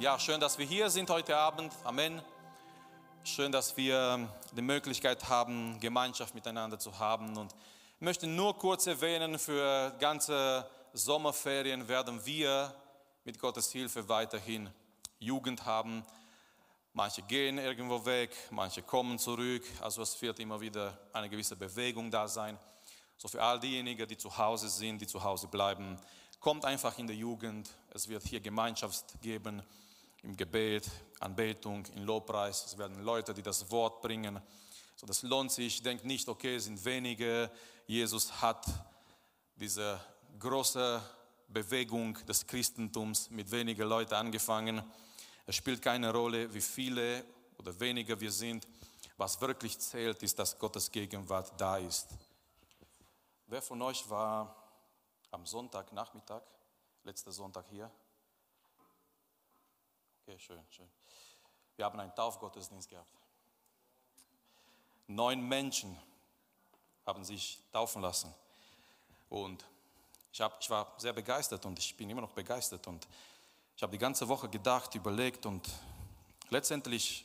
Ja, schön, dass wir hier sind heute Abend. Amen. Schön, dass wir die Möglichkeit haben, Gemeinschaft miteinander zu haben. Und ich möchte nur kurz erwähnen, für ganze Sommerferien werden wir mit Gottes Hilfe weiterhin Jugend haben. Manche gehen irgendwo weg, manche kommen zurück. Also es wird immer wieder eine gewisse Bewegung da sein. So für all diejenigen, die zu Hause sind, die zu Hause bleiben, kommt einfach in der Jugend. Es wird hier Gemeinschaft geben im Gebet, Anbetung, in Lobpreis. Es werden Leute, die das Wort bringen. So, das lohnt sich. Denkt nicht, okay, es sind wenige. Jesus hat diese große Bewegung des Christentums mit wenigen Leuten angefangen. Es spielt keine Rolle, wie viele oder weniger wir sind. Was wirklich zählt, ist, dass Gottes Gegenwart da ist. Wer von euch war am Sonntagnachmittag, letzter Sonntag hier? Okay, schön, schön. Wir haben einen Taufgottesdienst gehabt. Neun Menschen haben sich taufen lassen. Und ich, hab, ich war sehr begeistert und ich bin immer noch begeistert. Und ich habe die ganze Woche gedacht, überlegt und letztendlich,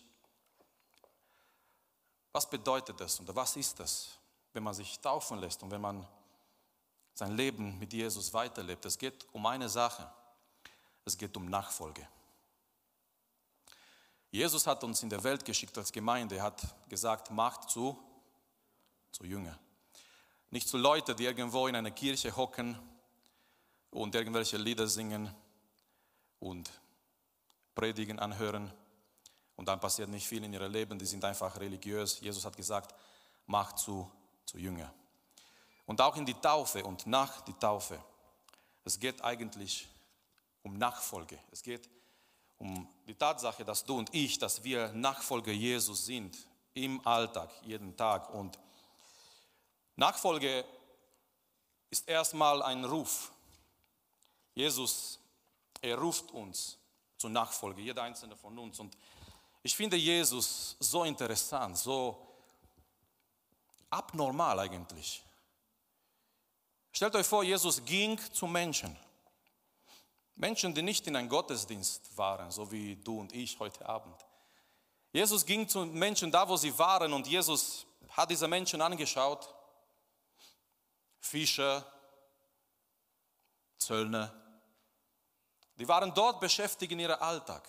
was bedeutet das und was ist das, wenn man sich taufen lässt und wenn man sein Leben mit Jesus weiterlebt? Es geht um eine Sache. Es geht um Nachfolge. Jesus hat uns in der Welt geschickt als Gemeinde, er hat gesagt, macht zu, zu Jünger. Nicht zu Leuten, die irgendwo in einer Kirche hocken und irgendwelche Lieder singen und Predigen anhören und dann passiert nicht viel in ihrem Leben, die sind einfach religiös. Jesus hat gesagt, macht zu, zu Jünger. Und auch in die Taufe und nach die Taufe. Es geht eigentlich um Nachfolge. Es geht um die Tatsache, dass du und ich, dass wir Nachfolger Jesus sind im Alltag, jeden Tag. Und Nachfolge ist erstmal ein Ruf. Jesus, er ruft uns zur Nachfolge, jeder einzelne von uns. Und ich finde Jesus so interessant, so abnormal eigentlich. Stellt euch vor, Jesus ging zu Menschen. Menschen, die nicht in einem Gottesdienst waren, so wie du und ich heute Abend. Jesus ging zu Menschen da, wo sie waren und Jesus hat diese Menschen angeschaut. Fischer, Zöllner, die waren dort beschäftigt in ihrem Alltag.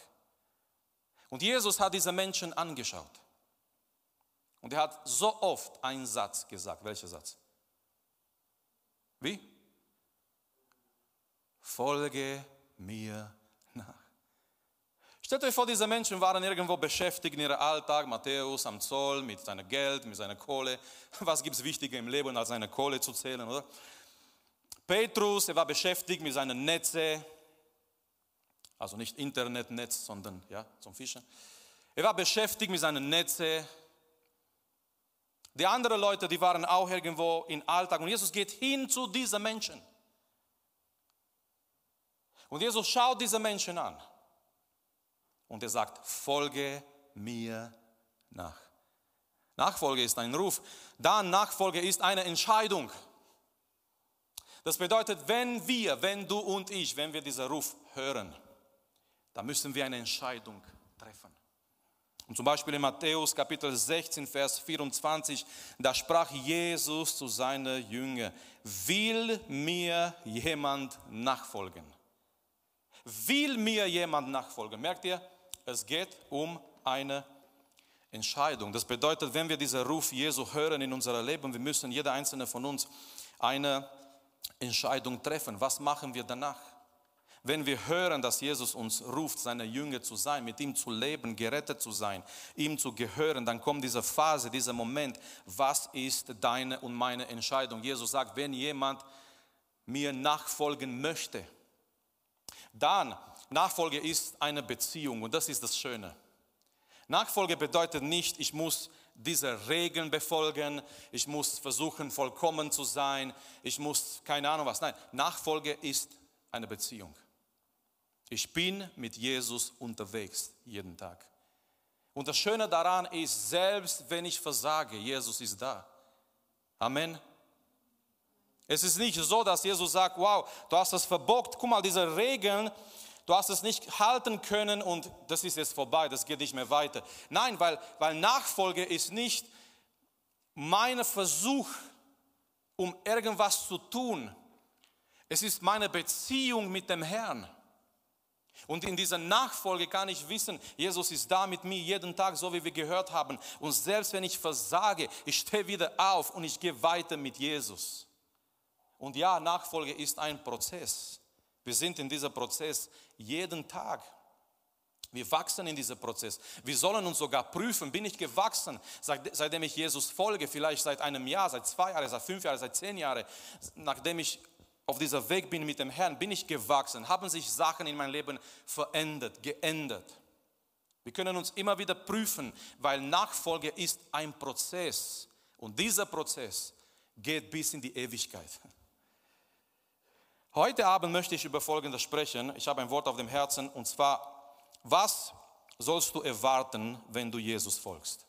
Und Jesus hat diese Menschen angeschaut. Und er hat so oft einen Satz gesagt. Welcher Satz? Wie? Folge mir nach. Stellt euch vor, diese Menschen waren irgendwo beschäftigt in ihrem Alltag. Matthäus am Zoll mit seinem Geld, mit seiner Kohle. Was gibt es wichtiger im Leben, als seine Kohle zu zählen, oder? Petrus, er war beschäftigt mit seinen Netze. Also nicht Internetnetz, sondern ja, zum Fischen. Er war beschäftigt mit seinen Netze. Die anderen Leute, die waren auch irgendwo im Alltag. Und Jesus geht hin zu diesen Menschen. Und Jesus schaut diese Menschen an und er sagt, folge mir nach. Nachfolge ist ein Ruf, dann Nachfolge ist eine Entscheidung. Das bedeutet, wenn wir, wenn du und ich, wenn wir diesen Ruf hören, dann müssen wir eine Entscheidung. Und zum Beispiel in Matthäus Kapitel 16, Vers 24, da sprach Jesus zu seinen Jüngern, will mir jemand nachfolgen? Will mir jemand nachfolgen? Merkt ihr, es geht um eine Entscheidung. Das bedeutet, wenn wir diesen Ruf Jesu hören in unserem Leben, wir müssen jeder einzelne von uns eine Entscheidung treffen. Was machen wir danach? Wenn wir hören, dass Jesus uns ruft, seine Jünger zu sein, mit ihm zu leben, gerettet zu sein, ihm zu gehören, dann kommt diese Phase, dieser Moment, was ist deine und meine Entscheidung? Jesus sagt, wenn jemand mir nachfolgen möchte, dann, Nachfolge ist eine Beziehung und das ist das Schöne. Nachfolge bedeutet nicht, ich muss diese Regeln befolgen, ich muss versuchen, vollkommen zu sein, ich muss keine Ahnung was. Nein, Nachfolge ist eine Beziehung. Ich bin mit Jesus unterwegs jeden Tag. Und das Schöne daran ist, selbst wenn ich versage, Jesus ist da. Amen. Es ist nicht so, dass Jesus sagt, wow, du hast das verbockt, guck mal, diese Regeln, Du hast es nicht halten können und das ist jetzt vorbei, das geht nicht mehr weiter. Nein, weil, weil Nachfolge ist nicht mein Versuch, um irgendwas zu tun. Es ist meine Beziehung mit dem Herrn. Und in dieser Nachfolge kann ich wissen, Jesus ist da mit mir jeden Tag, so wie wir gehört haben. Und selbst wenn ich versage, ich stehe wieder auf und ich gehe weiter mit Jesus. Und ja, Nachfolge ist ein Prozess. Wir sind in diesem Prozess jeden Tag. Wir wachsen in diesem Prozess. Wir sollen uns sogar prüfen, bin ich gewachsen, seitdem ich Jesus folge, vielleicht seit einem Jahr, seit zwei Jahren, seit fünf Jahren, seit zehn Jahren, nachdem ich auf dieser Weg bin mit dem Herrn, bin ich gewachsen, haben sich Sachen in meinem Leben verändert, geändert. Wir können uns immer wieder prüfen, weil Nachfolge ist ein Prozess und dieser Prozess geht bis in die Ewigkeit. Heute Abend möchte ich über Folgendes sprechen. Ich habe ein Wort auf dem Herzen und zwar, was sollst du erwarten, wenn du Jesus folgst?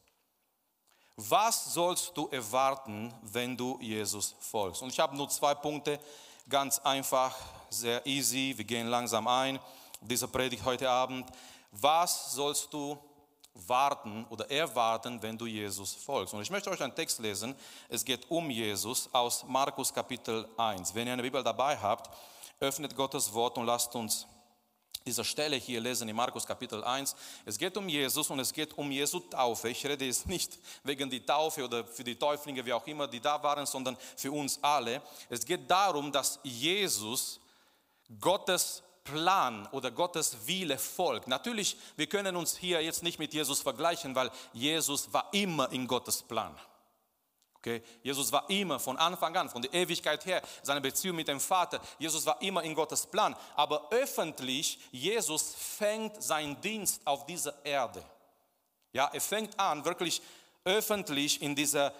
Was sollst du erwarten, wenn du Jesus folgst? Und ich habe nur zwei Punkte, ganz einfach, sehr easy. Wir gehen langsam ein. Diese Predigt heute Abend. Was sollst du warten oder erwarten, wenn du Jesus folgst. Und ich möchte euch einen Text lesen. Es geht um Jesus aus Markus Kapitel 1. Wenn ihr eine Bibel dabei habt, öffnet Gottes Wort und lasst uns diese Stelle hier lesen in Markus Kapitel 1. Es geht um Jesus und es geht um Jesu Taufe. Ich rede jetzt nicht wegen die Taufe oder für die Täuflinge, wie auch immer, die da waren, sondern für uns alle. Es geht darum, dass Jesus Gottes Plan oder Gottes Wille folgt. Natürlich, wir können uns hier jetzt nicht mit Jesus vergleichen, weil Jesus war immer in Gottes Plan. Okay? Jesus war immer von Anfang an, von der Ewigkeit her, seine Beziehung mit dem Vater. Jesus war immer in Gottes Plan. Aber öffentlich, Jesus fängt seinen Dienst auf dieser Erde. Ja, er fängt an, wirklich öffentlich in dieser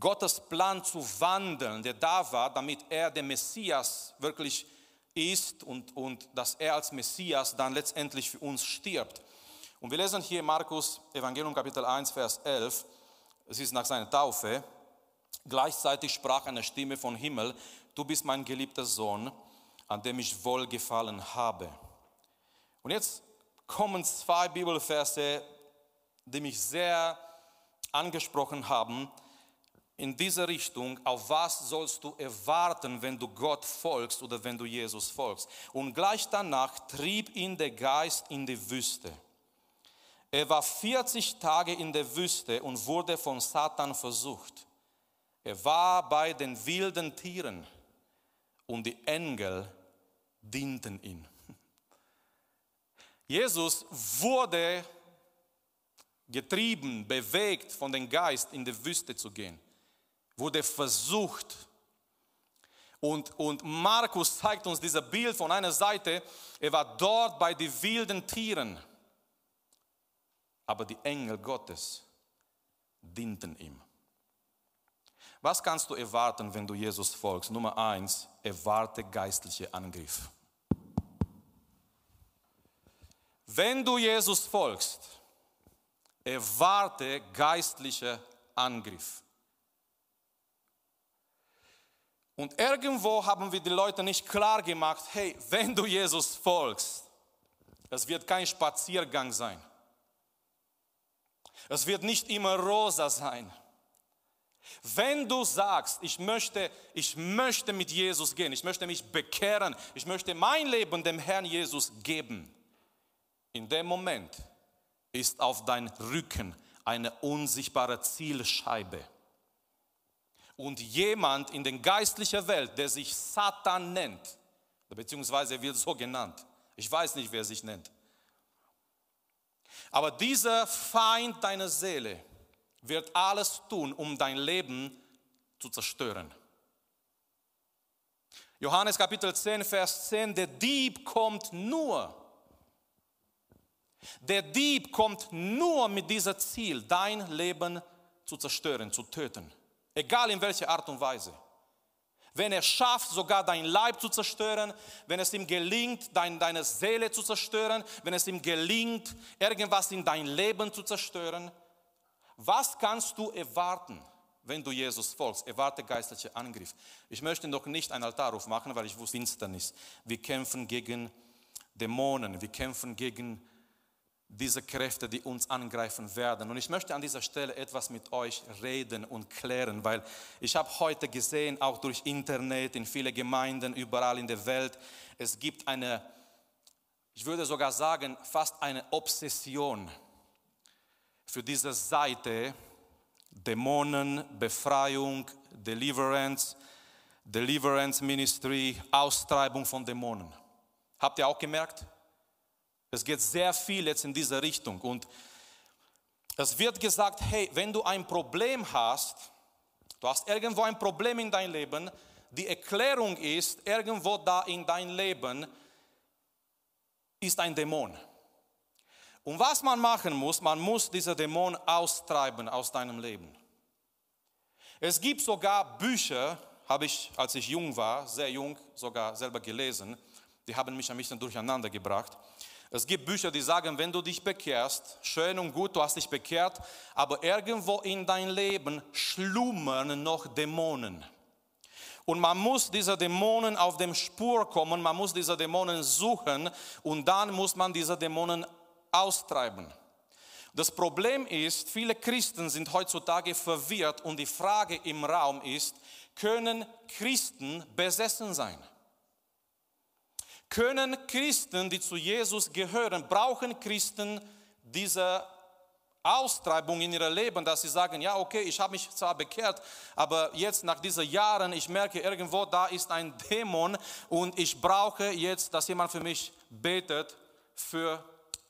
Gottes Plan zu wandeln, der da war, damit er der Messias wirklich ist und, und dass er als Messias dann letztendlich für uns stirbt. Und wir lesen hier Markus Evangelium Kapitel 1, Vers 11. Es ist nach seiner Taufe. Gleichzeitig sprach eine Stimme vom Himmel, du bist mein geliebter Sohn, an dem ich wohlgefallen habe. Und jetzt kommen zwei Bibelverse, die mich sehr angesprochen haben in diese Richtung, auf was sollst du erwarten, wenn du Gott folgst oder wenn du Jesus folgst. Und gleich danach trieb ihn der Geist in die Wüste. Er war 40 Tage in der Wüste und wurde von Satan versucht. Er war bei den wilden Tieren und die Engel dienten ihm. Jesus wurde getrieben, bewegt von dem Geist in die Wüste zu gehen wurde versucht. Und, und Markus zeigt uns dieses Bild von einer Seite, er war dort bei den wilden Tieren, aber die Engel Gottes dienten ihm. Was kannst du erwarten, wenn du Jesus folgst? Nummer eins, erwarte geistliche Angriff. Wenn du Jesus folgst, erwarte geistliche Angriff. Und irgendwo haben wir die Leute nicht klar gemacht, hey, wenn du Jesus folgst, es wird kein Spaziergang sein. Es wird nicht immer rosa sein. Wenn du sagst, ich möchte, ich möchte mit Jesus gehen, ich möchte mich bekehren, ich möchte mein Leben dem Herrn Jesus geben, in dem Moment ist auf dein Rücken eine unsichtbare Zielscheibe. Und jemand in der geistlichen Welt, der sich Satan nennt, beziehungsweise er wird so genannt, ich weiß nicht, wer sich nennt, aber dieser Feind deiner Seele wird alles tun, um dein Leben zu zerstören. Johannes Kapitel 10, Vers 10, der Dieb kommt nur, der Dieb kommt nur mit diesem Ziel, dein Leben zu zerstören, zu töten. Egal in welcher Art und Weise. Wenn er schafft, sogar dein Leib zu zerstören, wenn es ihm gelingt, dein, deine Seele zu zerstören, wenn es ihm gelingt, irgendwas in dein Leben zu zerstören, was kannst du erwarten, wenn du Jesus folgst? Erwarte geistliche Angriff. Ich möchte noch nicht einen Altarruf machen, weil ich wusste Finsternis. Wir kämpfen gegen Dämonen, wir kämpfen gegen diese Kräfte, die uns angreifen werden. Und ich möchte an dieser Stelle etwas mit euch reden und klären, weil ich habe heute gesehen, auch durch Internet, in viele Gemeinden, überall in der Welt, es gibt eine, ich würde sogar sagen, fast eine Obsession für diese Seite Dämonen, Befreiung, Deliverance, Deliverance Ministry, Austreibung von Dämonen. Habt ihr auch gemerkt? Es geht sehr viel jetzt in diese Richtung. Und es wird gesagt, hey, wenn du ein Problem hast, du hast irgendwo ein Problem in deinem Leben, die Erklärung ist, irgendwo da in dein Leben ist ein Dämon. Und was man machen muss, man muss diese Dämon austreiben aus deinem Leben. Es gibt sogar Bücher, habe ich, als ich jung war, sehr jung, sogar selber gelesen, die haben mich ein bisschen durcheinander gebracht. Es gibt Bücher, die sagen, wenn du dich bekehrst, schön und gut, du hast dich bekehrt, aber irgendwo in dein Leben schlummern noch Dämonen. Und man muss diese Dämonen auf dem Spur kommen, man muss diese Dämonen suchen und dann muss man diese Dämonen austreiben. Das Problem ist, viele Christen sind heutzutage verwirrt und die Frage im Raum ist, können Christen besessen sein? Können Christen, die zu Jesus gehören, brauchen Christen diese Austreibung in ihrem Leben, dass sie sagen, ja, okay, ich habe mich zwar bekehrt, aber jetzt nach diesen Jahren, ich merke irgendwo, da ist ein Dämon und ich brauche jetzt, dass jemand für mich betet für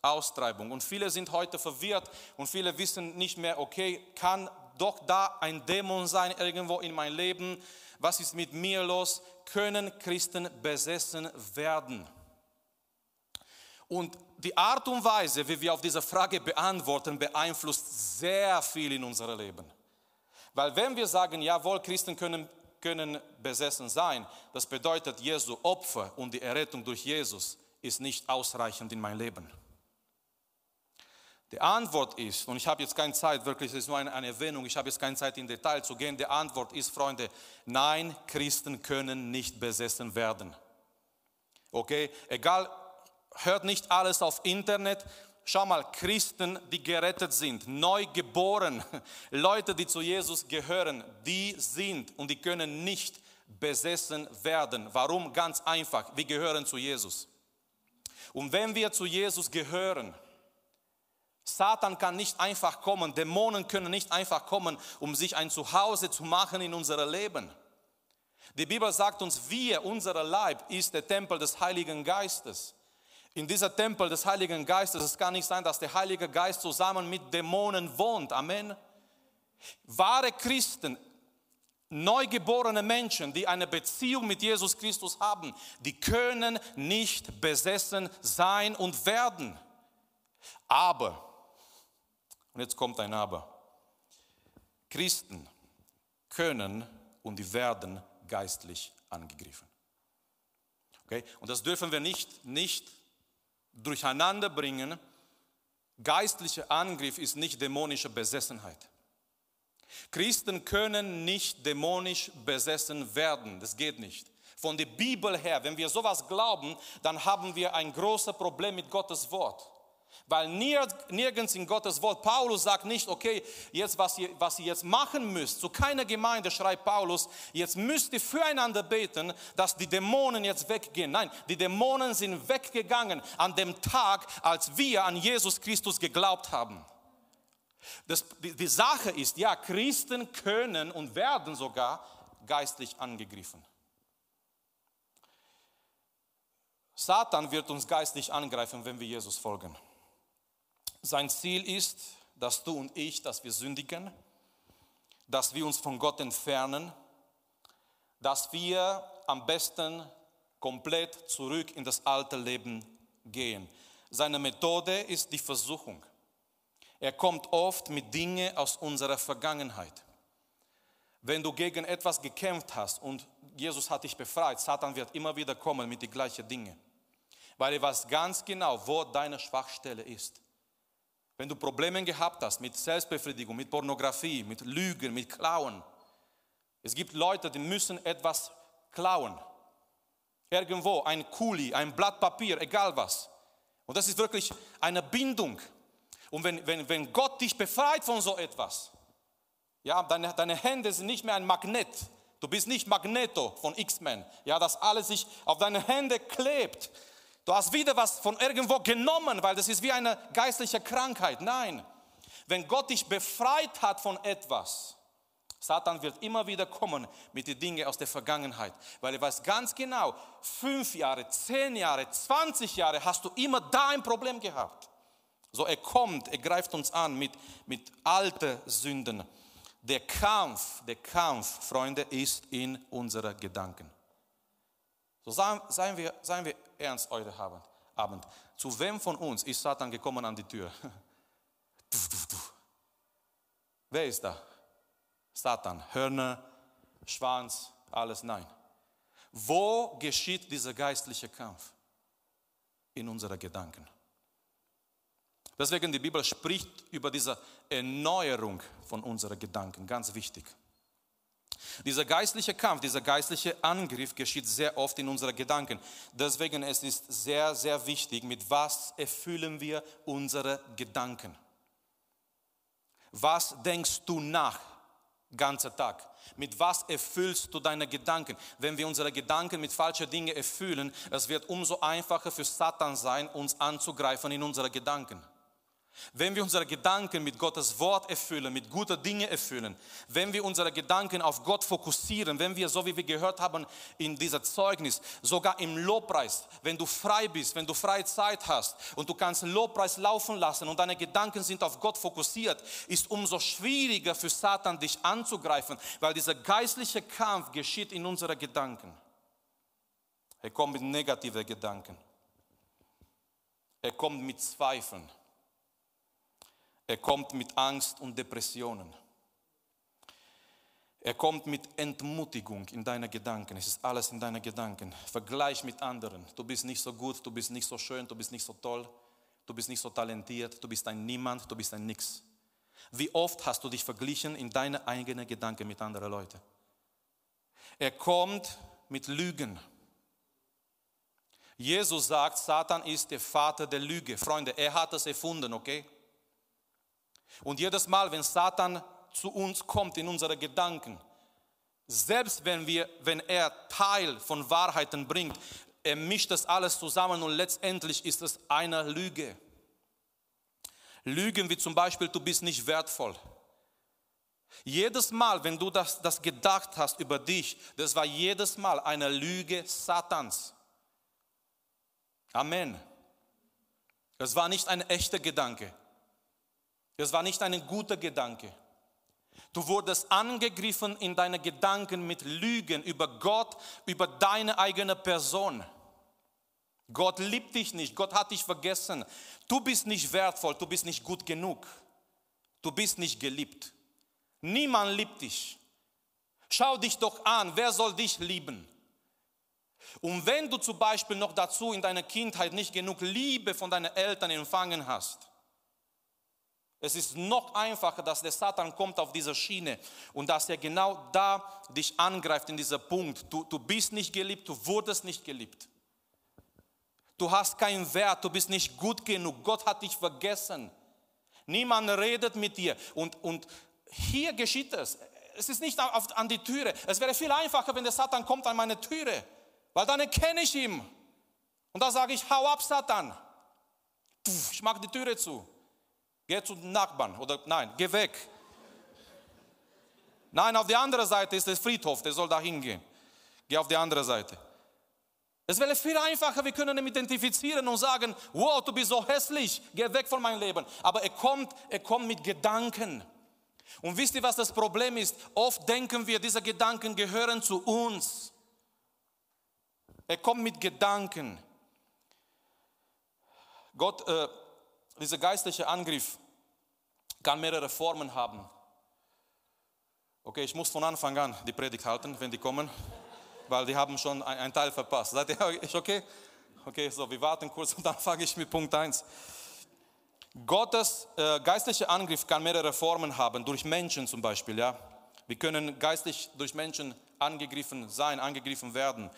Austreibung. Und viele sind heute verwirrt und viele wissen nicht mehr, okay, kann doch da ein Dämon sein irgendwo in mein Leben? Was ist mit mir los? Können Christen besessen werden? Und die Art und Weise, wie wir auf diese Frage beantworten, beeinflusst sehr viel in unserem Leben. Weil wenn wir sagen, jawohl, Christen können, können besessen sein, das bedeutet, Jesu Opfer und die Errettung durch Jesus ist nicht ausreichend in mein Leben. Die Antwort ist, und ich habe jetzt keine Zeit, wirklich, es ist nur eine, eine Erwähnung, ich habe jetzt keine Zeit in Detail zu gehen. Die Antwort ist, Freunde, nein, Christen können nicht besessen werden. Okay, egal, hört nicht alles auf Internet. Schau mal, Christen, die gerettet sind, neu geboren, Leute, die zu Jesus gehören, die sind und die können nicht besessen werden. Warum? Ganz einfach, wir gehören zu Jesus. Und wenn wir zu Jesus gehören, Satan kann nicht einfach kommen, Dämonen können nicht einfach kommen, um sich ein Zuhause zu machen in unserem Leben. Die Bibel sagt uns, wir, unser Leib ist der Tempel des Heiligen Geistes. In dieser Tempel des Heiligen Geistes, es kann nicht sein, dass der Heilige Geist zusammen mit Dämonen wohnt. Amen. Wahre Christen, neugeborene Menschen, die eine Beziehung mit Jesus Christus haben, die können nicht besessen sein und werden. Aber und jetzt kommt ein Aber. Christen können und werden geistlich angegriffen. Okay? Und das dürfen wir nicht, nicht durcheinander bringen. Geistlicher Angriff ist nicht dämonische Besessenheit. Christen können nicht dämonisch besessen werden. Das geht nicht. Von der Bibel her, wenn wir sowas glauben, dann haben wir ein großes Problem mit Gottes Wort. Weil nirgends in Gottes Wort, Paulus sagt nicht, okay, jetzt was ihr, was ihr jetzt machen müsst, zu keiner Gemeinde schreibt Paulus, jetzt müsst ihr füreinander beten, dass die Dämonen jetzt weggehen. Nein, die Dämonen sind weggegangen an dem Tag, als wir an Jesus Christus geglaubt haben. Das, die, die Sache ist, ja, Christen können und werden sogar geistlich angegriffen. Satan wird uns geistlich angreifen, wenn wir Jesus folgen. Sein Ziel ist, dass du und ich, dass wir sündigen, dass wir uns von Gott entfernen, dass wir am besten komplett zurück in das alte Leben gehen. Seine Methode ist die Versuchung. Er kommt oft mit Dingen aus unserer Vergangenheit. Wenn du gegen etwas gekämpft hast und Jesus hat dich befreit, Satan wird immer wieder kommen mit den gleichen Dingen. Weil er weiß ganz genau, wo deine Schwachstelle ist. Wenn du Probleme gehabt hast mit Selbstbefriedigung, mit Pornografie, mit Lügen, mit Klauen. Es gibt Leute, die müssen etwas klauen. Irgendwo ein Kuli, ein Blatt Papier, egal was. Und das ist wirklich eine Bindung. Und wenn, wenn, wenn Gott dich befreit von so etwas, ja, deine, deine Hände sind nicht mehr ein Magnet. Du bist nicht Magneto von X-Men, ja, dass alles sich auf deine Hände klebt. Du hast wieder was von irgendwo genommen, weil das ist wie eine geistliche Krankheit. Nein, wenn Gott dich befreit hat von etwas, Satan wird immer wieder kommen mit den Dingen aus der Vergangenheit, weil er weiß ganz genau, fünf Jahre, zehn Jahre, 20 Jahre hast du immer da ein Problem gehabt. So er kommt, er greift uns an mit, mit alten Sünden. Der Kampf, der Kampf, Freunde, ist in unseren Gedanken. So seien wir, seien wir ernst heute Abend. Zu wem von uns ist Satan gekommen an die Tür? Wer ist da? Satan. Hörner, Schwanz, alles nein. Wo geschieht dieser geistliche Kampf? In unseren Gedanken. Deswegen die Bibel spricht über diese Erneuerung von unseren Gedanken, ganz wichtig. Dieser geistliche Kampf, dieser geistliche Angriff geschieht sehr oft in unseren Gedanken. Deswegen es ist sehr, sehr wichtig, mit was erfüllen wir unsere Gedanken. Was denkst du nach, ganzer Tag? Mit was erfüllst du deine Gedanken? Wenn wir unsere Gedanken mit falschen Dingen erfüllen, es wird umso einfacher für Satan sein, uns anzugreifen in unsere Gedanken. Wenn wir unsere Gedanken mit Gottes Wort erfüllen, mit guten Dingen erfüllen, wenn wir unsere Gedanken auf Gott fokussieren, wenn wir, so wie wir gehört haben in dieser Zeugnis, sogar im Lobpreis, wenn du frei bist, wenn du freie Zeit hast und du kannst Lobpreis laufen lassen und deine Gedanken sind auf Gott fokussiert, ist umso schwieriger für Satan dich anzugreifen, weil dieser geistliche Kampf geschieht in unseren Gedanken. Er kommt mit negativen Gedanken. Er kommt mit Zweifeln. Er kommt mit Angst und Depressionen. Er kommt mit Entmutigung in deine Gedanken. Es ist alles in deinen Gedanken. Vergleich mit anderen. Du bist nicht so gut, du bist nicht so schön, du bist nicht so toll, du bist nicht so talentiert, du bist ein Niemand, du bist ein Nix. Wie oft hast du dich verglichen in deine eigenen Gedanken mit anderen Leuten? Er kommt mit Lügen. Jesus sagt, Satan ist der Vater der Lüge. Freunde, er hat es erfunden, okay? Und jedes Mal, wenn Satan zu uns kommt in unsere Gedanken, selbst wenn, wir, wenn er Teil von Wahrheiten bringt, er mischt das alles zusammen und letztendlich ist es eine Lüge. Lügen wie zum Beispiel, du bist nicht wertvoll. Jedes Mal, wenn du das, das gedacht hast über dich, das war jedes Mal eine Lüge Satans. Amen. Es war nicht ein echter Gedanke. Das war nicht ein guter Gedanke. Du wurdest angegriffen in deine Gedanken mit Lügen über Gott, über deine eigene Person. Gott liebt dich nicht, Gott hat dich vergessen. Du bist nicht wertvoll, du bist nicht gut genug. Du bist nicht geliebt. Niemand liebt dich. Schau dich doch an, wer soll dich lieben? Und wenn du zum Beispiel noch dazu in deiner Kindheit nicht genug Liebe von deinen Eltern empfangen hast, es ist noch einfacher, dass der Satan kommt auf diese Schiene und dass er genau da dich angreift in dieser Punkt. Du, du bist nicht geliebt, du wurdest nicht geliebt. Du hast keinen Wert, du bist nicht gut genug. Gott hat dich vergessen. Niemand redet mit dir. Und, und hier geschieht es. Es ist nicht auf, an die Türe. Es wäre viel einfacher, wenn der Satan kommt an meine Türe, weil dann erkenne ich ihn. Und da sage ich, hau ab, Satan. Ich mache die Türe zu. Geh zum Nachbarn oder nein, geh weg. Nein, auf der anderen Seite ist der Friedhof, der soll da hingehen. Geh auf die andere Seite. Es wäre viel einfacher, wir können ihn identifizieren und sagen, wow, du bist so hässlich, geh weg von meinem Leben. Aber er kommt, er kommt mit Gedanken. Und wisst ihr, was das Problem ist? Oft denken wir, diese Gedanken gehören zu uns. Er kommt mit Gedanken. Gott, äh, dieser geistliche Angriff kann mehrere Formen haben. Okay, ich muss von Anfang an die Predigt halten, wenn die kommen, weil die haben schon einen Teil verpasst. Seid ihr okay? Okay, so, wir warten kurz und dann fange ich mit Punkt 1. Gottes äh, geistlicher Angriff kann mehrere Formen haben, durch Menschen zum Beispiel. Ja? Wir können geistlich durch Menschen angegriffen sein, angegriffen werden.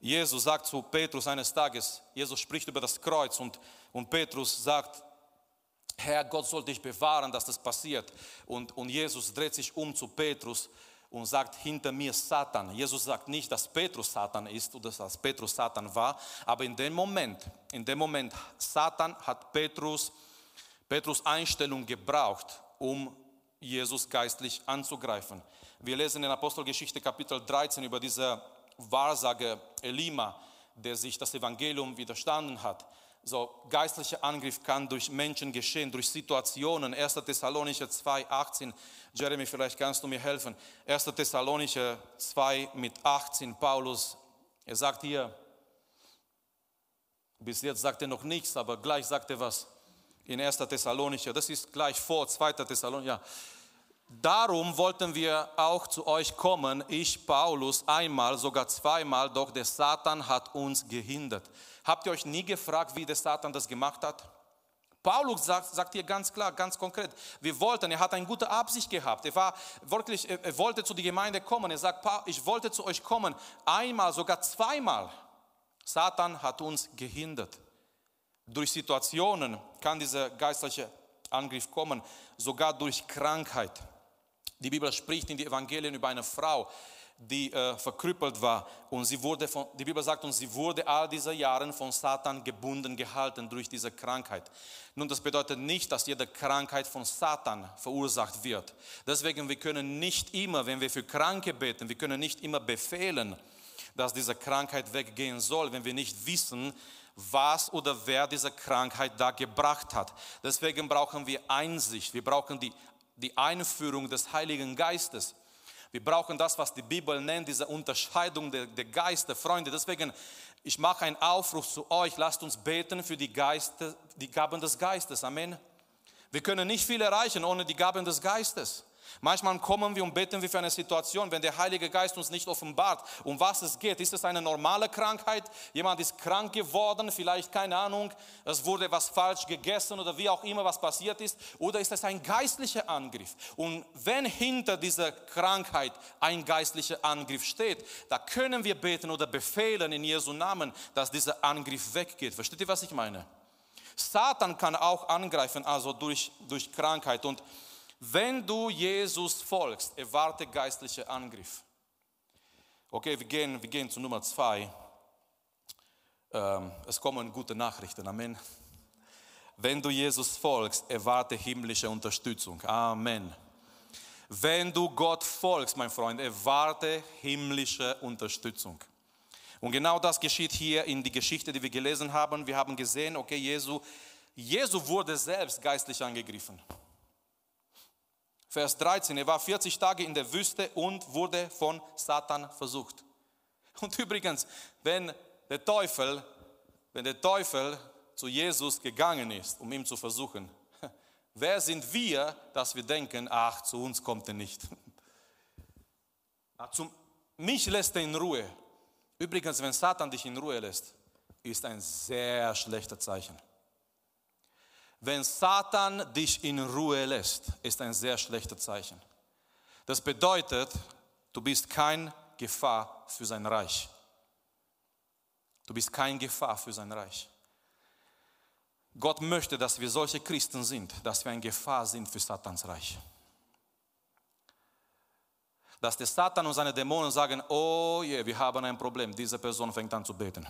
Jesus sagt zu Petrus eines Tages, Jesus spricht über das Kreuz und, und Petrus sagt, Herr, Gott soll dich bewahren, dass das passiert. Und, und Jesus dreht sich um zu Petrus und sagt, hinter mir Satan. Jesus sagt nicht, dass Petrus Satan ist oder dass Petrus Satan war, aber in dem Moment, in dem Moment, Satan hat Petrus, Petrus Einstellung gebraucht, um Jesus geistlich anzugreifen. Wir lesen in Apostelgeschichte Kapitel 13 über diese Wahrsager Elima, der sich das Evangelium widerstanden hat. So, geistlicher Angriff kann durch Menschen geschehen, durch Situationen. 1. Thessalonicher 2, 18. Jeremy, vielleicht kannst du mir helfen. 1. Thessalonicher 2 mit 18, Paulus, er sagt hier, bis jetzt sagt er noch nichts, aber gleich sagt er was in 1. Thessalonicher. Das ist gleich vor 2. Thessalonicher. Ja. Darum wollten wir auch zu euch kommen, ich Paulus einmal, sogar zweimal, doch der Satan hat uns gehindert. Habt ihr euch nie gefragt, wie der Satan das gemacht hat? Paulus sagt, sagt hier ganz klar, ganz konkret, wir wollten, er hat eine gute Absicht gehabt, er war wirklich, er wollte zu der Gemeinde kommen, er sagt, ich wollte zu euch kommen, einmal, sogar zweimal. Satan hat uns gehindert. Durch Situationen kann dieser geistliche Angriff kommen, sogar durch Krankheit. Die Bibel spricht in die Evangelien über eine Frau, die äh, verkrüppelt war und sie wurde von, die Bibel sagt uns, sie wurde all diese Jahre von Satan gebunden gehalten durch diese Krankheit. Nun, das bedeutet nicht, dass jede Krankheit von Satan verursacht wird. Deswegen, wir können nicht immer, wenn wir für Kranke beten, wir können nicht immer befehlen, dass diese Krankheit weggehen soll, wenn wir nicht wissen, was oder wer diese Krankheit da gebracht hat. Deswegen brauchen wir Einsicht, wir brauchen die die Einführung des Heiligen Geistes. Wir brauchen das, was die Bibel nennt, diese Unterscheidung der, der Geister, Freunde. Deswegen, ich mache einen Aufruf zu euch, lasst uns beten für die, Geiste, die Gaben des Geistes. Amen. Wir können nicht viel erreichen ohne die Gaben des Geistes. Manchmal kommen wir und beten wir für eine Situation, wenn der Heilige Geist uns nicht offenbart, um was es geht. Ist es eine normale Krankheit? Jemand ist krank geworden, vielleicht keine Ahnung, es wurde was falsch gegessen oder wie auch immer was passiert ist. Oder ist es ein geistlicher Angriff? Und wenn hinter dieser Krankheit ein geistlicher Angriff steht, da können wir beten oder befehlen in Jesu Namen, dass dieser Angriff weggeht. Versteht ihr, was ich meine? Satan kann auch angreifen, also durch, durch Krankheit. Und wenn du Jesus folgst, erwarte geistliche Angriff. Okay, wir gehen, wir gehen zu Nummer zwei. Ähm, es kommen gute Nachrichten. Amen. Wenn du Jesus folgst, erwarte himmlische Unterstützung. Amen. Wenn du Gott folgst, mein Freund, erwarte himmlische Unterstützung. Und genau das geschieht hier in die Geschichte, die wir gelesen haben. Wir haben gesehen, okay, Jesu, Jesu wurde selbst geistlich angegriffen. Vers 13, er war 40 Tage in der Wüste und wurde von Satan versucht. Und übrigens, wenn der Teufel, wenn der Teufel zu Jesus gegangen ist, um ihn zu versuchen, wer sind wir, dass wir denken, ach, zu uns kommt er nicht. Zum, mich lässt er in Ruhe. Übrigens, wenn Satan dich in Ruhe lässt, ist ein sehr schlechter Zeichen. Wenn Satan dich in Ruhe lässt, ist ein sehr schlechtes Zeichen. Das bedeutet, du bist kein Gefahr für sein Reich. Du bist kein Gefahr für sein Reich. Gott möchte, dass wir solche Christen sind, dass wir eine Gefahr sind für Satans Reich. Dass der Satan und seine Dämonen sagen, oh je, wir haben ein Problem, diese Person fängt an zu beten.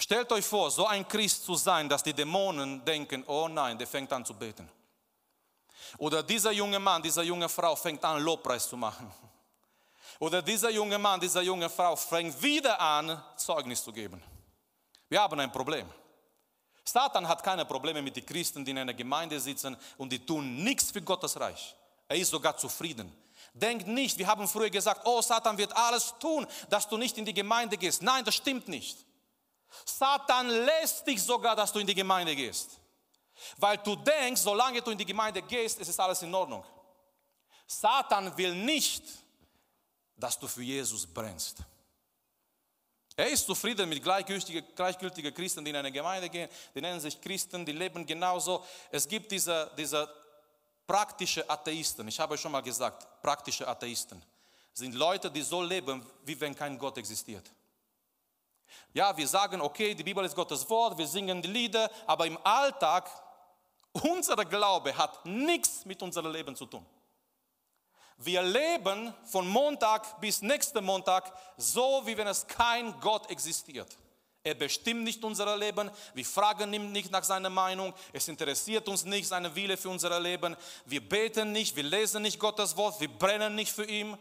Stellt euch vor, so ein Christ zu sein, dass die Dämonen denken, oh nein, der fängt an zu beten. Oder dieser junge Mann, diese junge Frau fängt an, Lobpreis zu machen. Oder dieser junge Mann, diese junge Frau fängt wieder an, Zeugnis zu geben. Wir haben ein Problem. Satan hat keine Probleme mit den Christen, die in einer Gemeinde sitzen und die tun nichts für Gottes Reich. Er ist sogar zufrieden. Denkt nicht, wir haben früher gesagt, oh, Satan wird alles tun, dass du nicht in die Gemeinde gehst. Nein, das stimmt nicht. Satan lässt dich sogar, dass du in die Gemeinde gehst. Weil du denkst, solange du in die Gemeinde gehst, ist es alles in Ordnung. Satan will nicht, dass du für Jesus brennst. Er ist zufrieden mit gleichgültigen, gleichgültigen Christen, die in eine Gemeinde gehen. Die nennen sich Christen, die leben genauso. Es gibt diese, diese praktische Atheisten. Ich habe schon mal gesagt, praktische Atheisten sind Leute, die so leben, wie wenn kein Gott existiert. Ja, wir sagen, okay, die Bibel ist Gottes Wort, wir singen die Lieder, aber im Alltag, unser Glaube hat nichts mit unserem Leben zu tun. Wir leben von Montag bis nächsten Montag so, wie wenn es kein Gott existiert. Er bestimmt nicht unser Leben. Wir fragen ihn nicht nach seiner Meinung. Es interessiert uns nicht seine Wille für unser Leben. Wir beten nicht, wir lesen nicht Gottes Wort, wir brennen nicht für ihn.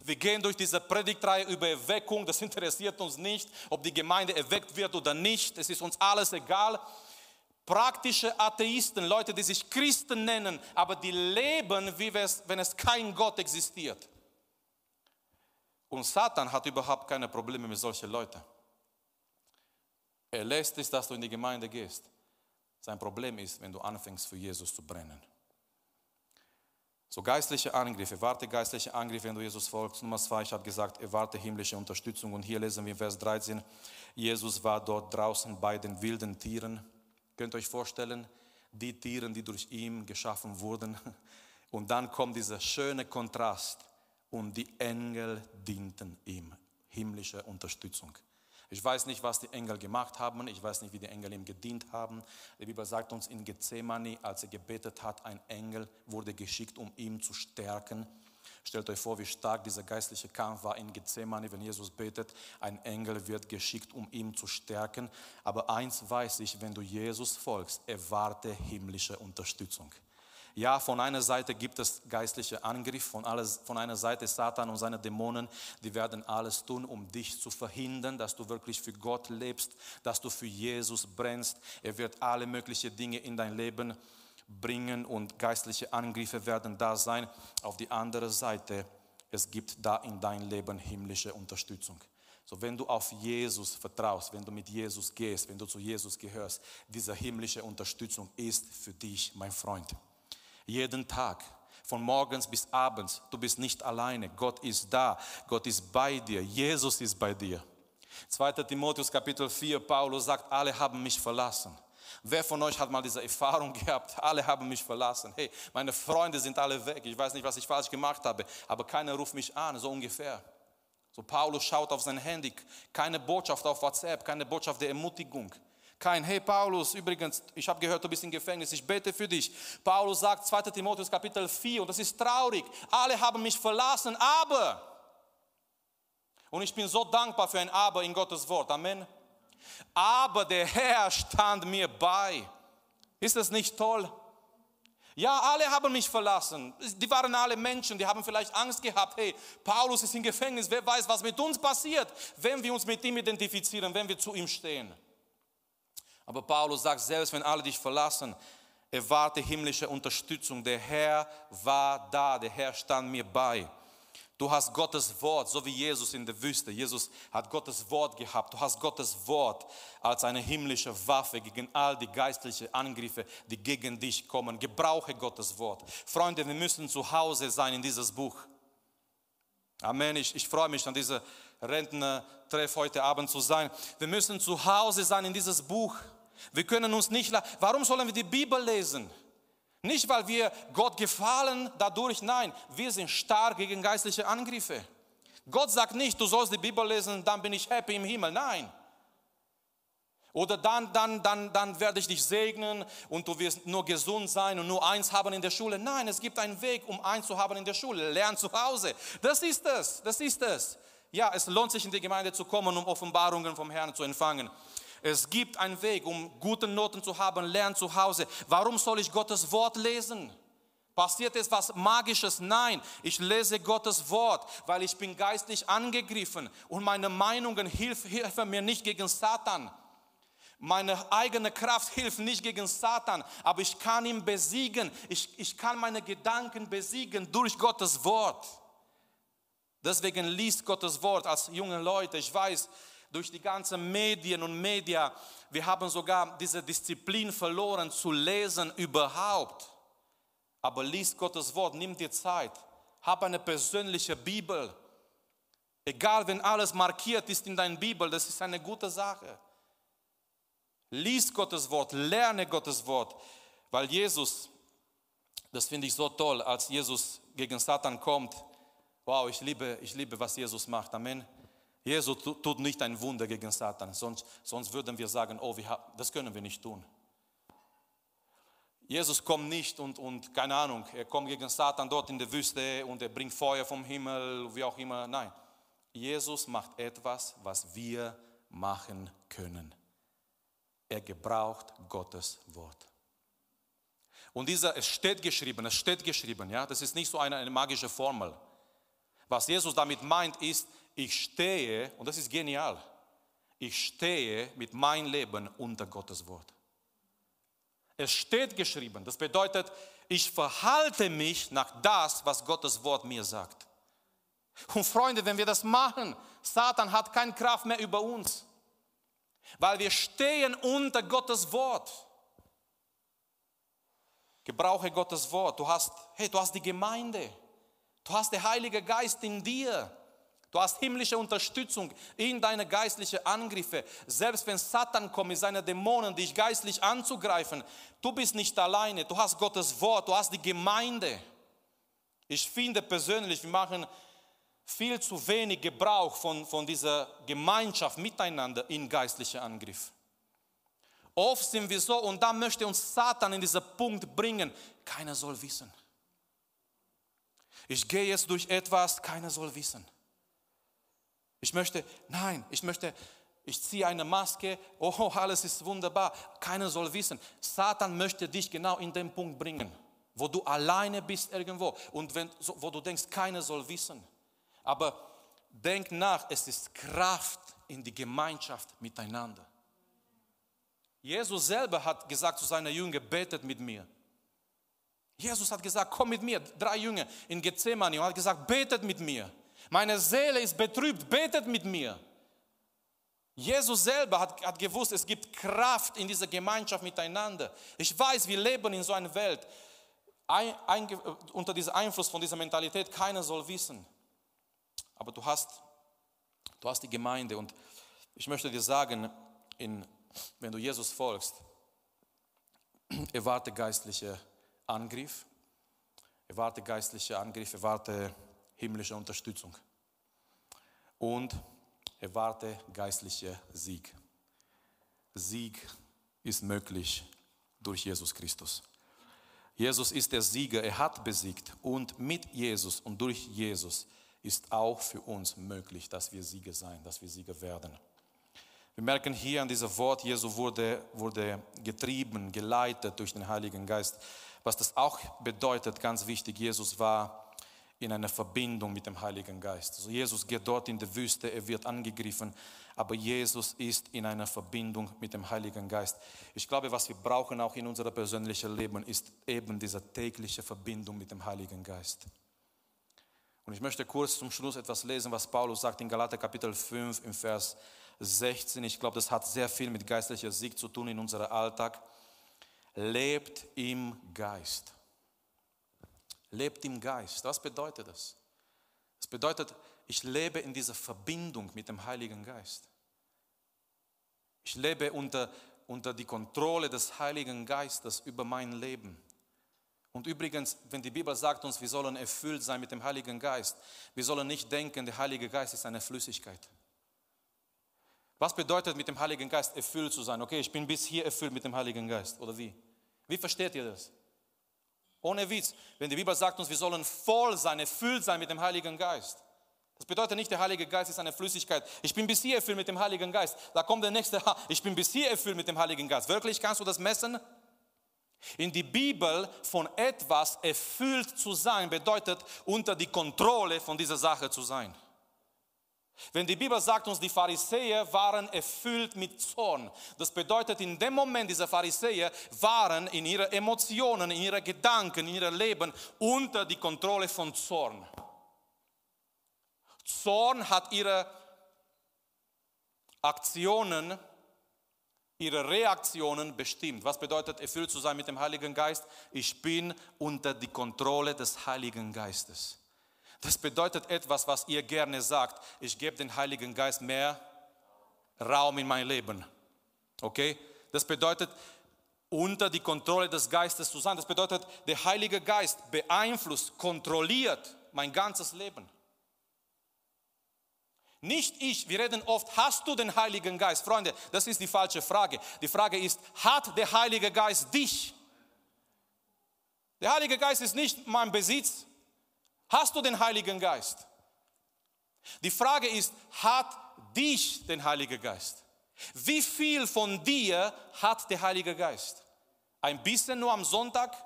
Wir gehen durch diese Predigtreihe über Erweckung. Das interessiert uns nicht, ob die Gemeinde erweckt wird oder nicht. Es ist uns alles egal. Praktische Atheisten, Leute, die sich Christen nennen, aber die leben, wie wenn es kein Gott existiert. Und Satan hat überhaupt keine Probleme mit solchen Leuten. Er lässt es, dass du in die Gemeinde gehst. Sein Problem ist, wenn du anfängst, für Jesus zu brennen. So geistliche Angriffe, warte geistliche Angriffe, wenn du Jesus folgst. Nummer zwei, ich habe gesagt, erwarte himmlische Unterstützung. Und hier lesen wir Vers 13, Jesus war dort draußen bei den wilden Tieren. Könnt ihr euch vorstellen, die Tiere, die durch ihn geschaffen wurden. Und dann kommt dieser schöne Kontrast und die Engel dienten ihm. Himmlische Unterstützung. Ich weiß nicht, was die Engel gemacht haben. Ich weiß nicht, wie die Engel ihm gedient haben. Die Bibel sagt uns in Gethsemane, als er gebetet hat, ein Engel wurde geschickt, um ihn zu stärken. Stellt euch vor, wie stark dieser geistliche Kampf war in Gethsemane, wenn Jesus betet, ein Engel wird geschickt, um ihn zu stärken. Aber eins weiß ich, wenn du Jesus folgst, erwarte himmlische Unterstützung. Ja, von einer Seite gibt es geistliche Angriff, von, alles, von einer Seite Satan und seine Dämonen, die werden alles tun, um dich zu verhindern, dass du wirklich für Gott lebst, dass du für Jesus brennst. Er wird alle möglichen Dinge in dein Leben bringen und geistliche Angriffe werden da sein. Auf die andere Seite, es gibt da in dein Leben himmlische Unterstützung. So, wenn du auf Jesus vertraust, wenn du mit Jesus gehst, wenn du zu Jesus gehörst, diese himmlische Unterstützung ist für dich, mein Freund. Jeden Tag, von morgens bis abends, du bist nicht alleine. Gott ist da, Gott ist bei dir, Jesus ist bei dir. 2. Timotheus Kapitel 4, Paulus sagt, alle haben mich verlassen. Wer von euch hat mal diese Erfahrung gehabt? Alle haben mich verlassen. Hey, meine Freunde sind alle weg. Ich weiß nicht, was ich falsch gemacht habe, aber keiner ruft mich an, so ungefähr. So Paulus schaut auf sein Handy, keine Botschaft auf WhatsApp, keine Botschaft der Ermutigung. Kein, hey Paulus, übrigens, ich habe gehört, du bist im Gefängnis, ich bete für dich. Paulus sagt, 2. Timotheus Kapitel 4, und das ist traurig, alle haben mich verlassen, aber, und ich bin so dankbar für ein Aber in Gottes Wort, Amen aber der Herr stand mir bei. Ist das nicht toll? Ja, alle haben mich verlassen. Die waren alle Menschen, die haben vielleicht Angst gehabt. Hey, Paulus ist im Gefängnis. Wer weiß, was mit uns passiert, wenn wir uns mit ihm identifizieren, wenn wir zu ihm stehen. Aber Paulus sagt, selbst wenn alle dich verlassen, erwarte himmlische Unterstützung. Der Herr war da, der Herr stand mir bei. Du hast Gottes Wort, so wie Jesus in der Wüste. Jesus hat Gottes Wort gehabt. Du hast Gottes Wort als eine himmlische Waffe gegen all die geistlichen Angriffe, die gegen dich kommen. Gebrauche Gottes Wort. Freunde, wir müssen zu Hause sein in dieses Buch. Amen. Ich, ich freue mich an diese Rentner-Treff heute Abend zu sein. Wir müssen zu Hause sein in dieses Buch. Wir können uns nicht. Warum sollen wir die Bibel lesen? Nicht, weil wir Gott gefallen dadurch, nein, wir sind stark gegen geistliche Angriffe. Gott sagt nicht, du sollst die Bibel lesen, dann bin ich happy im Himmel. Nein. Oder dann, dann, dann, dann werde ich dich segnen und du wirst nur gesund sein und nur eins haben in der Schule. Nein, es gibt einen Weg, um eins zu haben in der Schule. Lern zu Hause. Das ist es, das ist es. Ja, es lohnt sich in die Gemeinde zu kommen, um Offenbarungen vom Herrn zu empfangen. Es gibt einen Weg, um gute Noten zu haben, lern zu Hause. Warum soll ich Gottes Wort lesen? Passiert es was Magisches? Nein, ich lese Gottes Wort, weil ich bin geistlich angegriffen und meine Meinungen helfen mir nicht gegen Satan. Meine eigene Kraft hilft nicht gegen Satan, aber ich kann ihn besiegen. Ich, ich kann meine Gedanken besiegen durch Gottes Wort. Deswegen liest Gottes Wort als junge Leute. Ich weiß, durch die ganzen Medien und Media. Wir haben sogar diese Disziplin verloren zu lesen überhaupt. Aber lies Gottes Wort, nimm dir Zeit, hab eine persönliche Bibel. Egal, wenn alles markiert ist in deiner Bibel, das ist eine gute Sache. Lies Gottes Wort, lerne Gottes Wort, weil Jesus, das finde ich so toll, als Jesus gegen Satan kommt. Wow, ich liebe, ich liebe, was Jesus macht. Amen. Jesus tut nicht ein Wunder gegen Satan, sonst, sonst würden wir sagen, oh, wir, das können wir nicht tun. Jesus kommt nicht und, und, keine Ahnung, er kommt gegen Satan dort in der Wüste und er bringt Feuer vom Himmel, wie auch immer. Nein, Jesus macht etwas, was wir machen können. Er gebraucht Gottes Wort. Und dieser, es steht geschrieben, es steht geschrieben, ja, das ist nicht so eine, eine magische Formel. Was Jesus damit meint, ist, ich stehe, und das ist genial, ich stehe mit meinem Leben unter Gottes Wort. Es steht geschrieben, das bedeutet, ich verhalte mich nach das, was Gottes Wort mir sagt. Und Freunde, wenn wir das machen, Satan hat keine Kraft mehr über uns, weil wir stehen unter Gottes Wort. Gebrauche Gottes Wort. Du hast, hey, du hast die Gemeinde. Du hast den Heiligen Geist in dir. Du hast himmlische Unterstützung in deine geistlichen Angriffe. Selbst wenn Satan kommt mit seinen Dämonen, dich geistlich anzugreifen, du bist nicht alleine. Du hast Gottes Wort, du hast die Gemeinde. Ich finde persönlich, wir machen viel zu wenig Gebrauch von, von dieser Gemeinschaft miteinander in geistlichen Angriff. Oft sind wir so und da möchte uns Satan in diesen Punkt bringen, keiner soll wissen. Ich gehe jetzt durch etwas, keiner soll wissen. Ich möchte, nein, ich möchte, ich ziehe eine Maske, oh, alles ist wunderbar, keiner soll wissen. Satan möchte dich genau in den Punkt bringen, wo du alleine bist irgendwo und wenn, wo du denkst, keiner soll wissen. Aber denk nach, es ist Kraft in die Gemeinschaft miteinander. Jesus selber hat gesagt zu seinen Jüngern, betet mit mir. Jesus hat gesagt, komm mit mir, drei Jünger in Gethsemane und hat gesagt, betet mit mir. Meine Seele ist betrübt, betet mit mir. Jesus selber hat, hat gewusst, es gibt Kraft in dieser Gemeinschaft miteinander. Ich weiß, wir leben in so einer Welt, ein, ein, unter diesem Einfluss von dieser Mentalität, keiner soll wissen. Aber du hast, du hast die Gemeinde und ich möchte dir sagen, in, wenn du Jesus folgst, erwarte geistliche Angriff, erwarte geistliche Angriff, erwarte himmlische Unterstützung und erwarte geistliche Sieg. Sieg ist möglich durch Jesus Christus. Jesus ist der Sieger, er hat besiegt und mit Jesus und durch Jesus ist auch für uns möglich, dass wir Sieger sein, dass wir Sieger werden. Wir merken hier an diesem Wort, Jesus wurde, wurde getrieben, geleitet durch den Heiligen Geist. Was das auch bedeutet, ganz wichtig, Jesus war in einer Verbindung mit dem Heiligen Geist. Also Jesus geht dort in die Wüste, er wird angegriffen, aber Jesus ist in einer Verbindung mit dem Heiligen Geist. Ich glaube, was wir brauchen auch in unserem persönlichen Leben, ist eben diese tägliche Verbindung mit dem Heiligen Geist. Und ich möchte kurz zum Schluss etwas lesen, was Paulus sagt in Galater Kapitel 5 im Vers 16. Ich glaube, das hat sehr viel mit geistlicher Sieg zu tun in unserem Alltag. Lebt im Geist lebt im Geist. Was bedeutet das? Es bedeutet, ich lebe in dieser Verbindung mit dem Heiligen Geist. Ich lebe unter, unter die Kontrolle des Heiligen Geistes über mein Leben. Und übrigens, wenn die Bibel sagt uns, wir sollen erfüllt sein mit dem Heiligen Geist, wir sollen nicht denken, der Heilige Geist ist eine Flüssigkeit. Was bedeutet mit dem Heiligen Geist erfüllt zu sein? Okay, ich bin bis hier erfüllt mit dem Heiligen Geist. Oder wie? Wie versteht ihr das? Ohne Witz. Wenn die Bibel sagt uns, wir sollen voll sein, erfüllt sein mit dem Heiligen Geist. Das bedeutet nicht, der Heilige Geist ist eine Flüssigkeit. Ich bin bis hier erfüllt mit dem Heiligen Geist. Da kommt der nächste, ich bin bis hier erfüllt mit dem Heiligen Geist. Wirklich, kannst du das messen? In die Bibel von etwas erfüllt zu sein, bedeutet unter die Kontrolle von dieser Sache zu sein. Wenn die Bibel sagt uns, die Pharisäer waren erfüllt mit Zorn, das bedeutet, in dem Moment, diese Pharisäer waren in ihren Emotionen, in ihren Gedanken, in ihrem Leben unter die Kontrolle von Zorn. Zorn hat ihre Aktionen, ihre Reaktionen bestimmt. Was bedeutet erfüllt zu sein mit dem Heiligen Geist? Ich bin unter die Kontrolle des Heiligen Geistes. Das bedeutet etwas, was ihr gerne sagt. Ich gebe den Heiligen Geist mehr Raum in mein Leben. Okay? Das bedeutet, unter die Kontrolle des Geistes zu sein. Das bedeutet, der Heilige Geist beeinflusst, kontrolliert mein ganzes Leben. Nicht ich. Wir reden oft, hast du den Heiligen Geist? Freunde, das ist die falsche Frage. Die Frage ist, hat der Heilige Geist dich? Der Heilige Geist ist nicht mein Besitz. Hast du den Heiligen Geist? Die Frage ist, hat dich den Heiligen Geist? Wie viel von dir hat der Heilige Geist? Ein bisschen nur am Sonntag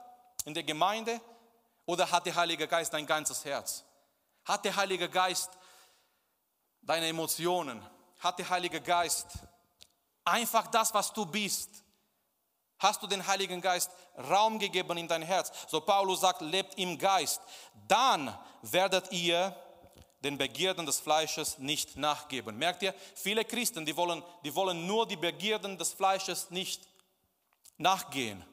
in der Gemeinde oder hat der Heilige Geist dein ganzes Herz? Hat der Heilige Geist deine Emotionen? Hat der Heilige Geist einfach das, was du bist? Hast du den Heiligen Geist Raum gegeben in dein Herz? So Paulus sagt, lebt im Geist. Dann werdet ihr den Begierden des Fleisches nicht nachgeben. Merkt ihr, viele Christen, die wollen, die wollen nur die Begierden des Fleisches nicht nachgehen.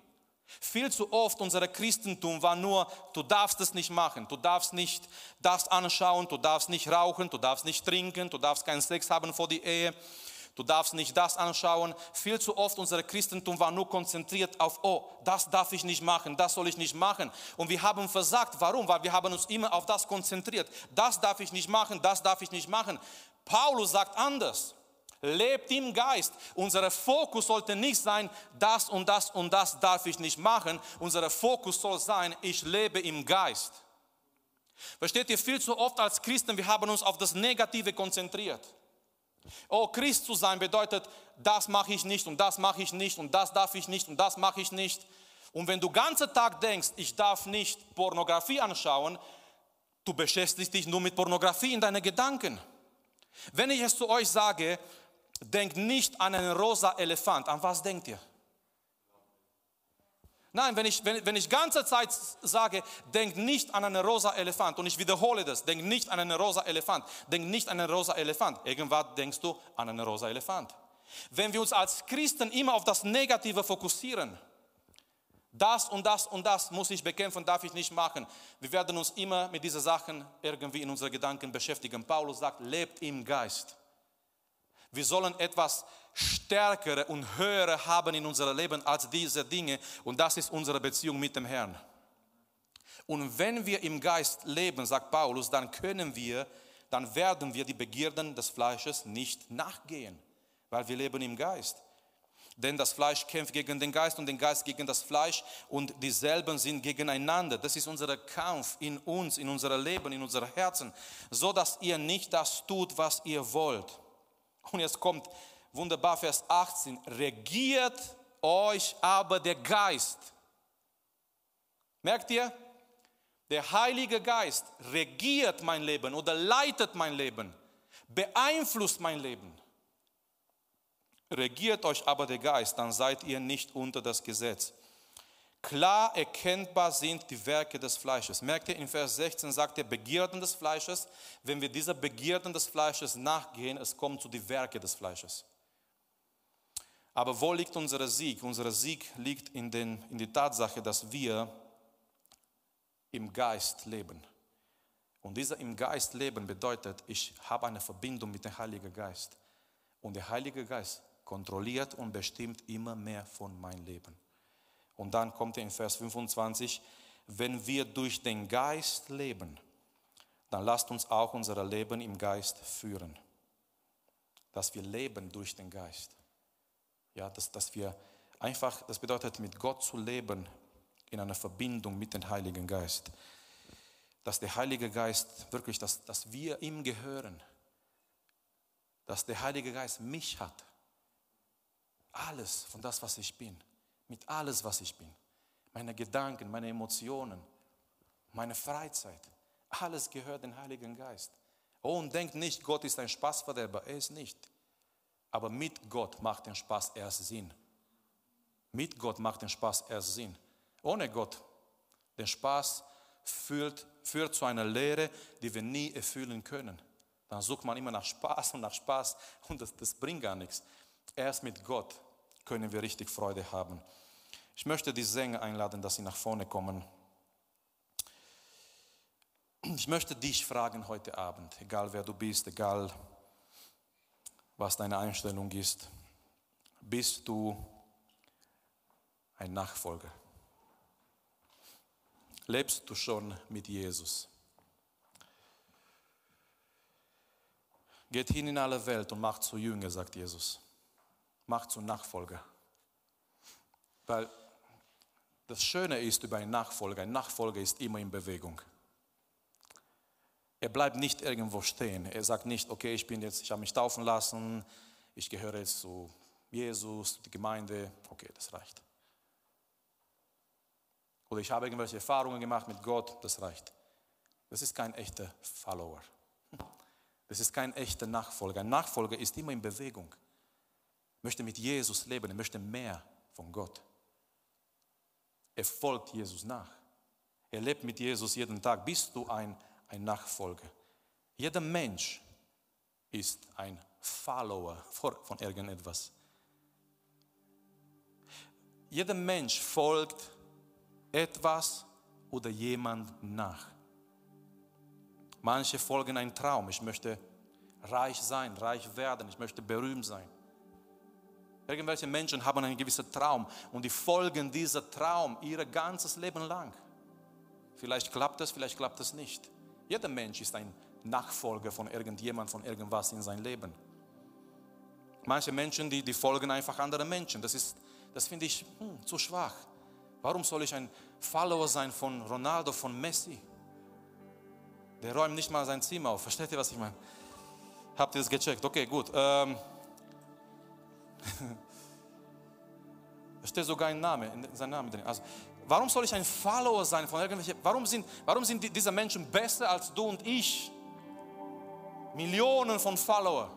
Viel zu oft unser Christentum war nur, du darfst es nicht machen, du darfst nicht das anschauen, du darfst nicht rauchen, du darfst nicht trinken, du darfst keinen Sex haben vor die Ehe, du darfst nicht das anschauen. Viel zu oft unser Christentum war nur konzentriert auf, oh, das darf ich nicht machen, das soll ich nicht machen. Und wir haben versagt. Warum? Weil wir haben uns immer auf das konzentriert. Das darf ich nicht machen, das darf ich nicht machen. Paulus sagt anders lebt im Geist. Unser Fokus sollte nicht sein, das und das und das darf ich nicht machen. Unser Fokus soll sein, ich lebe im Geist. Versteht ihr, viel zu oft als Christen, wir haben uns auf das Negative konzentriert. Oh, Christ zu sein bedeutet, das mache ich nicht und das mache ich nicht und das darf ich nicht und das mache ich nicht. Und wenn du den ganzen Tag denkst, ich darf nicht Pornografie anschauen, du beschäftigst dich nur mit Pornografie in deinen Gedanken. Wenn ich es zu euch sage, denkt nicht an einen rosa Elefant. An was denkt ihr? Nein, wenn ich, wenn, wenn ich ganze Zeit sage, denkt nicht an einen rosa Elefant und ich wiederhole das, denkt nicht an einen rosa Elefant, denkt nicht an einen rosa Elefant. Irgendwann denkst du an einen rosa Elefant. Wenn wir uns als Christen immer auf das Negative fokussieren, das und das und das muss ich bekämpfen, darf ich nicht machen. Wir werden uns immer mit diesen Sachen irgendwie in unseren Gedanken beschäftigen. Paulus sagt, lebt im Geist. Wir sollen etwas Stärkere und Höhere haben in unserem Leben als diese Dinge und das ist unsere Beziehung mit dem Herrn. Und wenn wir im Geist leben, sagt Paulus, dann können wir, dann werden wir die Begierden des Fleisches nicht nachgehen, weil wir leben im Geist. Denn das Fleisch kämpft gegen den Geist und den Geist gegen das Fleisch und dieselben sind gegeneinander. Das ist unser Kampf in uns, in unserem Leben, in unserem Herzen, so dass ihr nicht das tut, was ihr wollt. Und jetzt kommt wunderbar Vers 18, regiert euch aber der Geist. Merkt ihr? Der Heilige Geist regiert mein Leben oder leitet mein Leben, beeinflusst mein Leben. Regiert euch aber der Geist, dann seid ihr nicht unter das Gesetz. Klar erkennbar sind die Werke des Fleisches. Merkt ihr, in Vers 16 sagt er Begierden des Fleisches. Wenn wir dieser Begierden des Fleisches nachgehen, es kommt zu den Werke des Fleisches. Aber wo liegt unser Sieg? Unser Sieg liegt in, den, in die Tatsache, dass wir im Geist leben. Und dieser im Geist leben bedeutet, ich habe eine Verbindung mit dem Heiligen Geist. Und der Heilige Geist kontrolliert und bestimmt immer mehr von meinem Leben. Und dann kommt er in Vers 25, wenn wir durch den Geist leben, dann lasst uns auch unser Leben im Geist führen. Dass wir leben durch den Geist. Ja, dass, dass wir einfach, das bedeutet, mit Gott zu leben in einer Verbindung mit dem Heiligen Geist. Dass der Heilige Geist wirklich, dass, dass wir ihm gehören. Dass der Heilige Geist mich hat. Alles von das, was ich bin mit alles, was ich bin. Meine Gedanken, meine Emotionen, meine Freizeit. Alles gehört dem Heiligen Geist. Oh, und denkt nicht, Gott ist ein Spaßverderber. Er ist nicht. Aber mit Gott macht den Spaß erst Sinn. Mit Gott macht den Spaß erst Sinn. Ohne Gott, den Spaß führt, führt zu einer Lehre, die wir nie erfüllen können. Dann sucht man immer nach Spaß und nach Spaß und das, das bringt gar nichts. Erst mit Gott können wir richtig Freude haben. Ich möchte die Sänger einladen, dass sie nach vorne kommen. Ich möchte dich fragen heute Abend, egal wer du bist, egal was deine Einstellung ist, bist du ein Nachfolger? Lebst du schon mit Jesus? Geht hin in alle Welt und macht zu Jünger, sagt Jesus. Macht zu Nachfolger. Weil das Schöne ist über einen Nachfolger, ein Nachfolger ist immer in Bewegung. Er bleibt nicht irgendwo stehen. Er sagt nicht, okay, ich bin jetzt, ich habe mich taufen lassen, ich gehöre jetzt zu Jesus, die Gemeinde, okay, das reicht. Oder ich habe irgendwelche Erfahrungen gemacht mit Gott, das reicht. Das ist kein echter Follower. Das ist kein echter Nachfolger. Ein Nachfolger ist immer in Bewegung. Er möchte mit Jesus leben, er möchte mehr von Gott. Er folgt Jesus nach. Er lebt mit Jesus jeden Tag. Bist du ein, ein Nachfolger? Jeder Mensch ist ein Follower von irgendetwas. Jeder Mensch folgt etwas oder jemand nach. Manche folgen einem Traum. Ich möchte reich sein, reich werden, ich möchte berühmt sein. Irgendwelche Menschen haben einen gewissen Traum und die folgen dieser Traum ihr ganzes Leben lang. Vielleicht klappt es, vielleicht klappt es nicht. Jeder Mensch ist ein Nachfolger von irgendjemand, von irgendwas in sein Leben. Manche Menschen, die, die folgen einfach anderen Menschen. Das, das finde ich hm, zu schwach. Warum soll ich ein Follower sein von Ronaldo, von Messi? Der räumt nicht mal sein Zimmer auf. Versteht ihr, was ich meine? Habt ihr das gecheckt? Okay, gut. Ähm, da steht sogar ein Name, sein Name drin. Also, warum soll ich ein Follower sein von irgendwelchen? Warum sind, warum sind diese Menschen besser als du und ich? Millionen von Follower.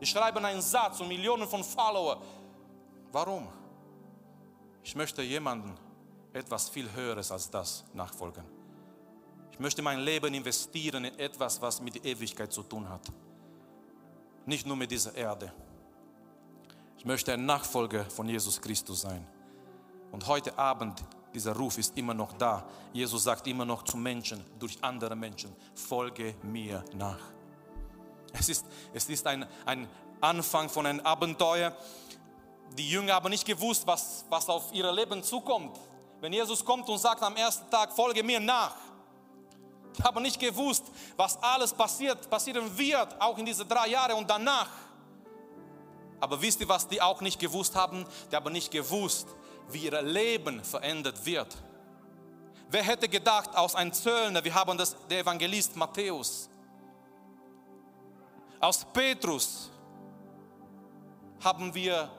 Die schreiben einen Satz und Millionen von Follower. Warum? Ich möchte jemanden etwas viel Höheres als das nachfolgen. Ich möchte mein Leben investieren in etwas, was mit Ewigkeit zu tun hat. Nicht nur mit dieser Erde. Ich möchte ein Nachfolger von Jesus Christus sein. Und heute Abend, dieser Ruf ist immer noch da. Jesus sagt immer noch zu Menschen, durch andere Menschen, folge mir nach. Es ist, es ist ein, ein Anfang von einem Abenteuer. Die Jünger haben nicht gewusst, was, was auf ihr Leben zukommt. Wenn Jesus kommt und sagt am ersten Tag, folge mir nach. Die haben nicht gewusst, was alles passiert, passieren wird, auch in diese drei Jahre und danach. Aber wisst ihr, was die auch nicht gewusst haben? Die haben nicht gewusst, wie ihr Leben verändert wird. Wer hätte gedacht, aus einem Zöllner, wir haben das, der Evangelist Matthäus, aus Petrus haben wir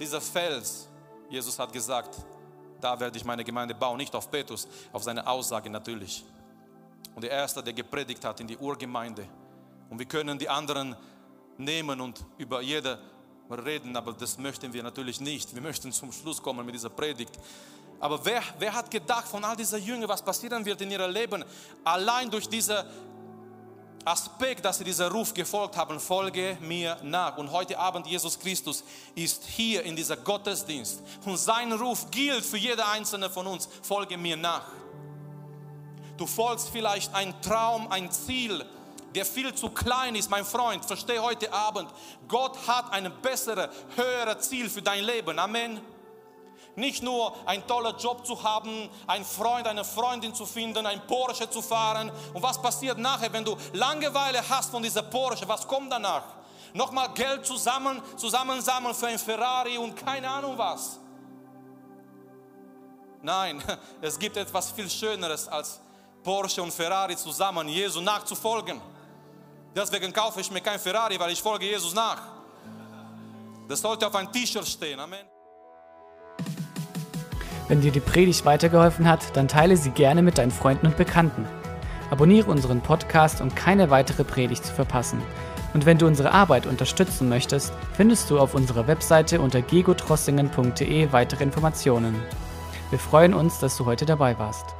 dieser Fels. Jesus hat gesagt, da werde ich meine Gemeinde bauen, nicht auf Petrus, auf seine Aussage natürlich. Und der Erste, der gepredigt hat in die Urgemeinde. Und wir können die anderen nehmen und über jede reden, aber das möchten wir natürlich nicht. Wir möchten zum Schluss kommen mit dieser Predigt. Aber wer, wer hat gedacht von all dieser Jünger, was passieren wird in ihrem Leben, allein durch diese Aspekt, dass sie dieser Ruf gefolgt haben, folge mir nach. Und heute Abend Jesus Christus ist hier in dieser Gottesdienst und sein Ruf gilt für jede einzelne von uns, folge mir nach. Du folgst vielleicht ein Traum, ein Ziel, der viel zu klein ist, mein Freund. Verstehe heute Abend, Gott hat ein besseres, höheres Ziel für dein Leben. Amen. Nicht nur ein toller Job zu haben, einen Freund, eine Freundin zu finden, ein Porsche zu fahren. Und was passiert nachher, wenn du Langeweile hast von dieser Porsche? Was kommt danach? Nochmal Geld zusammen, zusammensammeln für ein Ferrari und keine Ahnung was. Nein, es gibt etwas viel Schöneres als Porsche und Ferrari zusammen, Jesu nachzufolgen. Deswegen kaufe ich mir kein Ferrari, weil ich folge Jesus nach. Das sollte auf ein T-Shirt stehen. Amen. Wenn dir die Predigt weitergeholfen hat, dann teile sie gerne mit deinen Freunden und Bekannten. Abonniere unseren Podcast, um keine weitere Predigt zu verpassen. Und wenn du unsere Arbeit unterstützen möchtest, findest du auf unserer Webseite unter gegotrossingen.de weitere Informationen. Wir freuen uns, dass du heute dabei warst.